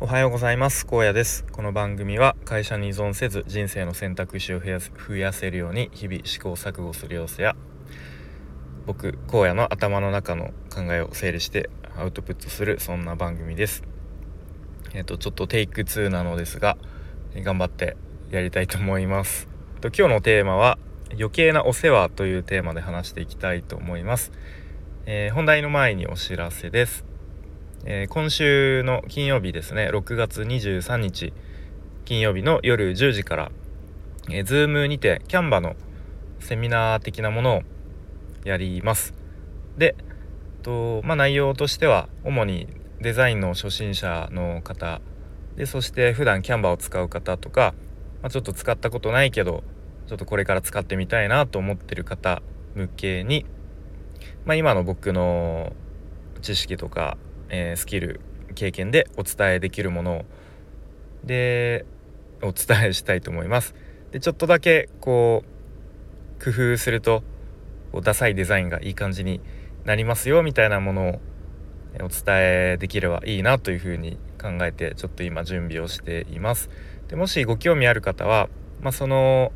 おはようございます。高野です。この番組は会社に依存せず人生の選択肢を増や増やせるように日々試行錯誤する様子や僕荒野の頭の中の考えを整理してアウトプットするそんな番組です。えっ、ー、とちょっとテイク2なのですが頑張ってやりたいと思います。と今日のテーマは余計なお世話というテーマで話していきたいと思います、えー、本題の前にお知らせです。えー、今週の金曜日ですね。6月23日金曜日の夜10時から、えー、Zoom にてキャンバのセミナー的なものをやります。でと、まあ、内容としては主にデザインの初心者の方。でそして普段キャンバを使う方とか、まあ、ちょっと使ったことないけどちょっとこれから使ってみたいなと思ってる方向けに、まあ、今の僕の知識とかえー、スキル経験でお伝えできるものをでお伝えしたいと思います。でちょっとだけこう工夫するとダサいデザインがいい感じになりますよみたいなものをお伝えできればいいなというふうに考えてちょっと今準備をしています。でもしご興味ある方は、まあ、その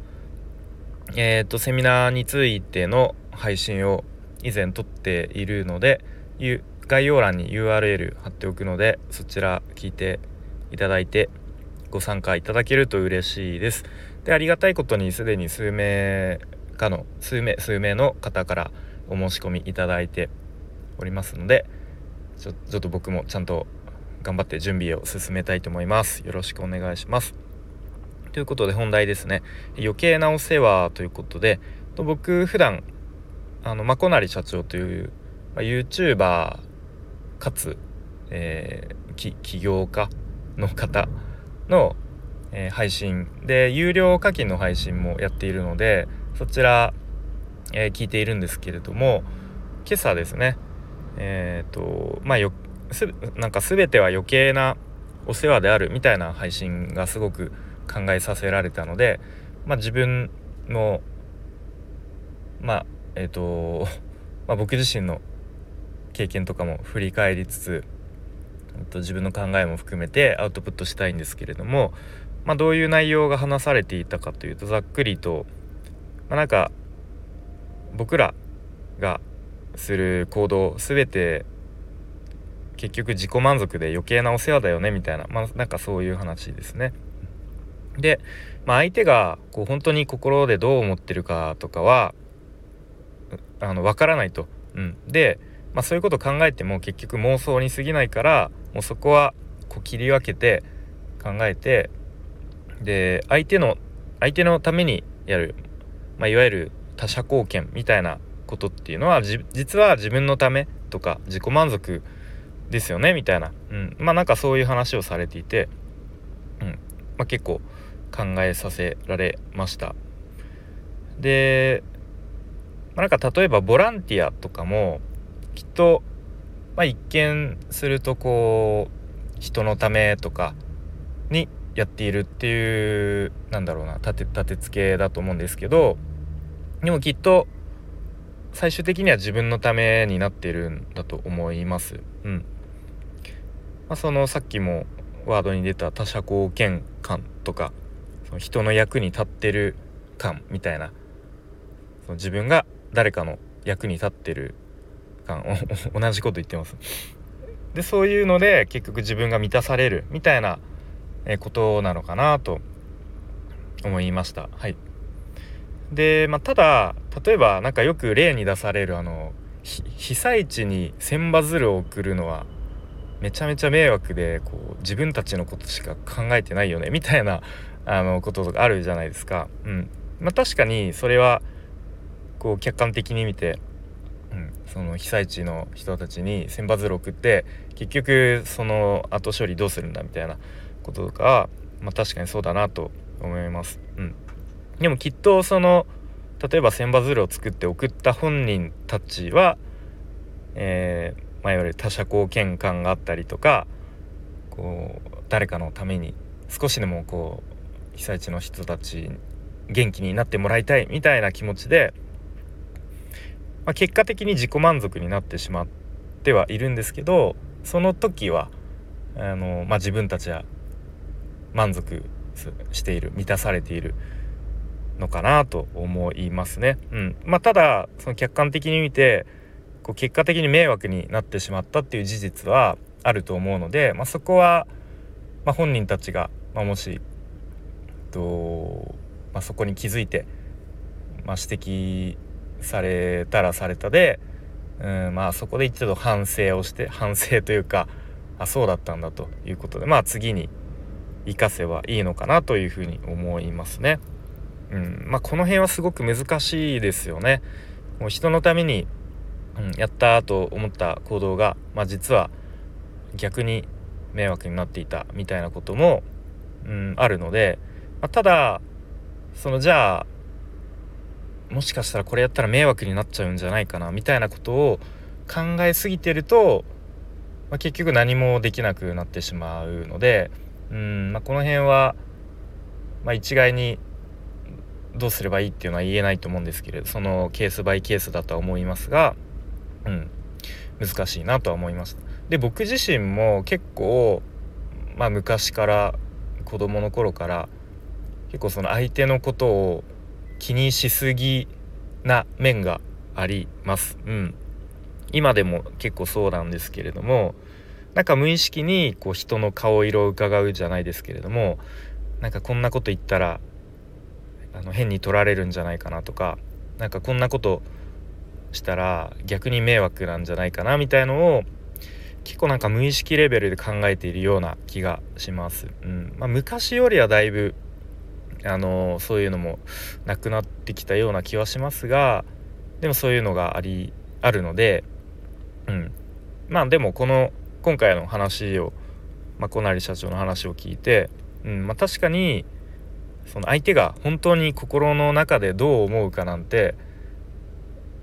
えーと、とセミナーについての配信を以前撮っているので概要欄に URL 貼っておくのでそちら聞いていただいてご参加いただけると嬉しいです。でありがたいことにすでに数名かの数名数名の方からお申し込みいただいておりますのでちょちょっと僕もちゃんと頑張って準備を進めたいと思います。よろしくお願いします。ということで本題ですね余計なお世話ということで僕普段あのまこなり社長という、まあ、YouTuber かつ、えー、起業家の方の、えー、配信で有料課金の配信もやっているのでそちら、えー、聞いているんですけれども今朝ですねえっ、とまあよすなんか全ては余計なお世話であるみたいな配信がすごく考えさせられたので、まあ、自分のまあえっ、と、まあ、僕自身の経験とかも振り返りつつと自分の考えも含めてアウトプットしたいんですけれども、まあ、どういう内容が話されていたかというとざっくりと、まあ、なんか僕らがする行動全て結局自己満足で余計なお世話だよねみたいなまあなんかそういう話ですね。で、まあ、相手がこう本当に心でどう思ってるかとかはあの分からないと。うん、でまあ、そういうことを考えても結局妄想に過ぎないからもうそこはこう切り分けて考えてで相手の相手のためにやる、まあ、いわゆる他者貢献みたいなことっていうのは実は自分のためとか自己満足ですよねみたいな、うん、まあなんかそういう話をされていて、うん。まあ、結構考えさせられました。で、まあ、なんか例えばボランティアとかもきっと、まあ、一見するとこう人のためとかにやっているっていうなんだろうな立て立て付けだと思うんですけどでもきっと最終的には自分のためになっているんだと思います。うんまあ、そのさっきもワードに出た他者貢献感とかその人の役に立ってる感みたいなその自分が誰かの役に立ってる感 同じこと言ってます。でそういうので結局自分が満たされるみたいなことなのかなと思いました。はい、で、まあ、ただ例えば何かよく例に出されるあの被災地に千羽鶴を送るのはめちゃめちゃ迷惑でこう自分たちのことしか考えてないよねみたいなあのこととかあるじゃないですか。うんまあ、確かにそれはこう客観的に見て、その被災地の人たちに千羽鶴送って結局その後処理どうするんだみたいなこととか、まあ、確かにそうだなと思います。うん、でもきっとその例えば千羽鶴を作って送った本人たちは、えーまあ、いわゆる他者貢献感があったりとかこう誰かのために少しでもこう被災地の人たち元気になってもらいたいみたいな気持ちでまあ、結果的に自己満足になってしまってはいるんですけどその時はあの、まあ、自分たちは満足している満たされているのかなと思いますね。うんまあ、ただその客観的に見てこう結果的に迷惑になってしまったっていう事実はあると思うので、まあ、そこは、まあ、本人たちが、まあ、もし、とまあ、そこに気づいて、まあ、指摘されたらされたで、うんまあ、そこで一度反省をして反省というかあそうだったんだということでまあ次に生かせばいいのかなというふうに思いますね。うんまあ、この辺はすごく難しいですよね。もう人のために、うん、やったと思った行動が、まあ、実は逆に迷惑になっていたみたいなことも、うん、あるので、まあ、ただそのじゃあもしかしたらこれやったら迷惑になっちゃうんじゃないかなみたいなことを考えすぎてると、まあ、結局何もできなくなってしまうのでうん、まあ、この辺は、まあ、一概にどうすればいいっていうのは言えないと思うんですけれどそのケースバイケースだとは思いますが、うん、難しいなとは思いました。で僕自身も結構、まあ、昔から子供の頃から結構その相手のことを気にしすぎな面があります。うん、今でも結構そうなんですけれどもなんか無意識にこう人の顔色を伺うじゃないですけれどもなんかこんなこと言ったらあの変に取られるんじゃないかなとかなんかこんなことしたら逆に迷惑なんじゃないかなみたいのを結構なんか無意識レベルで考えているような気がします。うんまあ、昔よりはだいぶあのそういうのもなくなってきたような気はしますがでもそういうのがありあるので、うん、まあでもこの今回の話を、まあ、小成社長の話を聞いて、うん。まあ、確かにその相手が本当に心の中でどう思うかなんて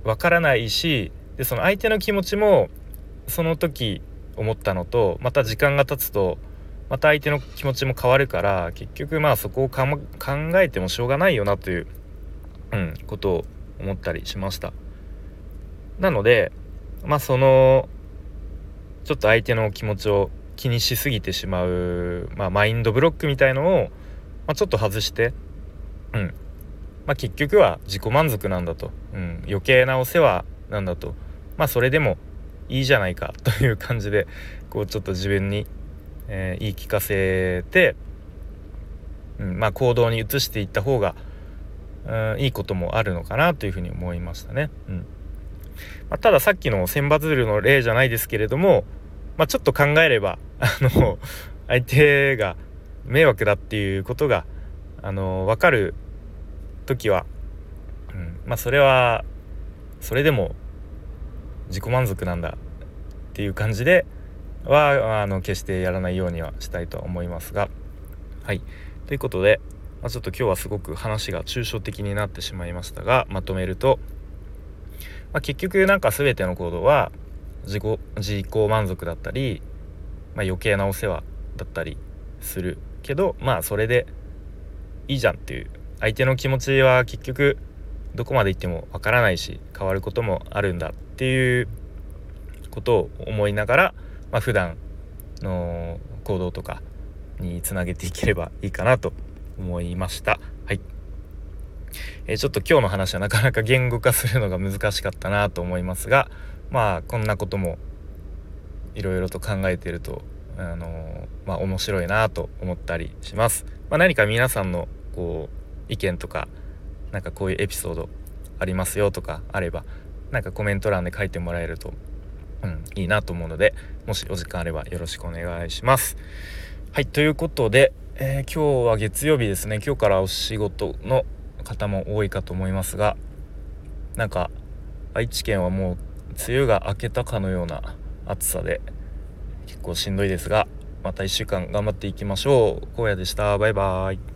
わからないしでその相手の気持ちもその時思ったのとまた時間が経つとまた相手の気持ちも変わるから結局まあそこを考えてもしょうがないよなという、うん、ことを思ったりしました。なのでまあそのちょっと相手の気持ちを気にしすぎてしまう、まあ、マインドブロックみたいのを、まあ、ちょっと外して、うんまあ、結局は自己満足なんだと、うん、余計なお世話なんだとまあそれでもいいじゃないかという感じでこうちょっと自分に、えー、言い聞かせて、うんまあ、行動に移していった方が、うん、いいこともあるのかなというふうに思いましたね。うんまあ、たださっきの千羽鶴の例じゃないですけれども、まあ、ちょっと考えればあの相手が迷惑だっていうことがあの分かる時は、うんまあ、それはそれでも自己満足なんだっていう感じではあの決してやらないようにはしたいと思いますが。はい。ということで、まあ、ちょっと今日はすごく話が抽象的になってしまいましたがまとめるとまあ、結局なんか全ての行動は自己自己満足だったり、まあ、余計なお世話だったりするけどまあそれでいいじゃんっていう。相手の気持ちは結局どこまで行ってもわからないし変わることもあるんだっていうことを思いながら、まあ、普段の行動とかにつなげていければいいかなと思いました。はいえー、ちょっと今日の話はなかなか言語化するのが難しかったなと思いますがまあこんなこともいろいろと考えてるとあのー、まあ面白いなと思ったりします。まあ、何か皆さんのこう意見とかなんかこういうエピソードありますよとかあればなんかコメント欄で書いてもらえると、うん、いいなと思うのでもしお時間あればよろしくお願いします。はいということで、えー、今日は月曜日ですね。今日からお仕事の方も多いかと思いますがなんか愛知県はもう梅雨が明けたかのような暑さで結構しんどいですがまた1週間頑張っていきましょう。荒野でした。バイバーイ。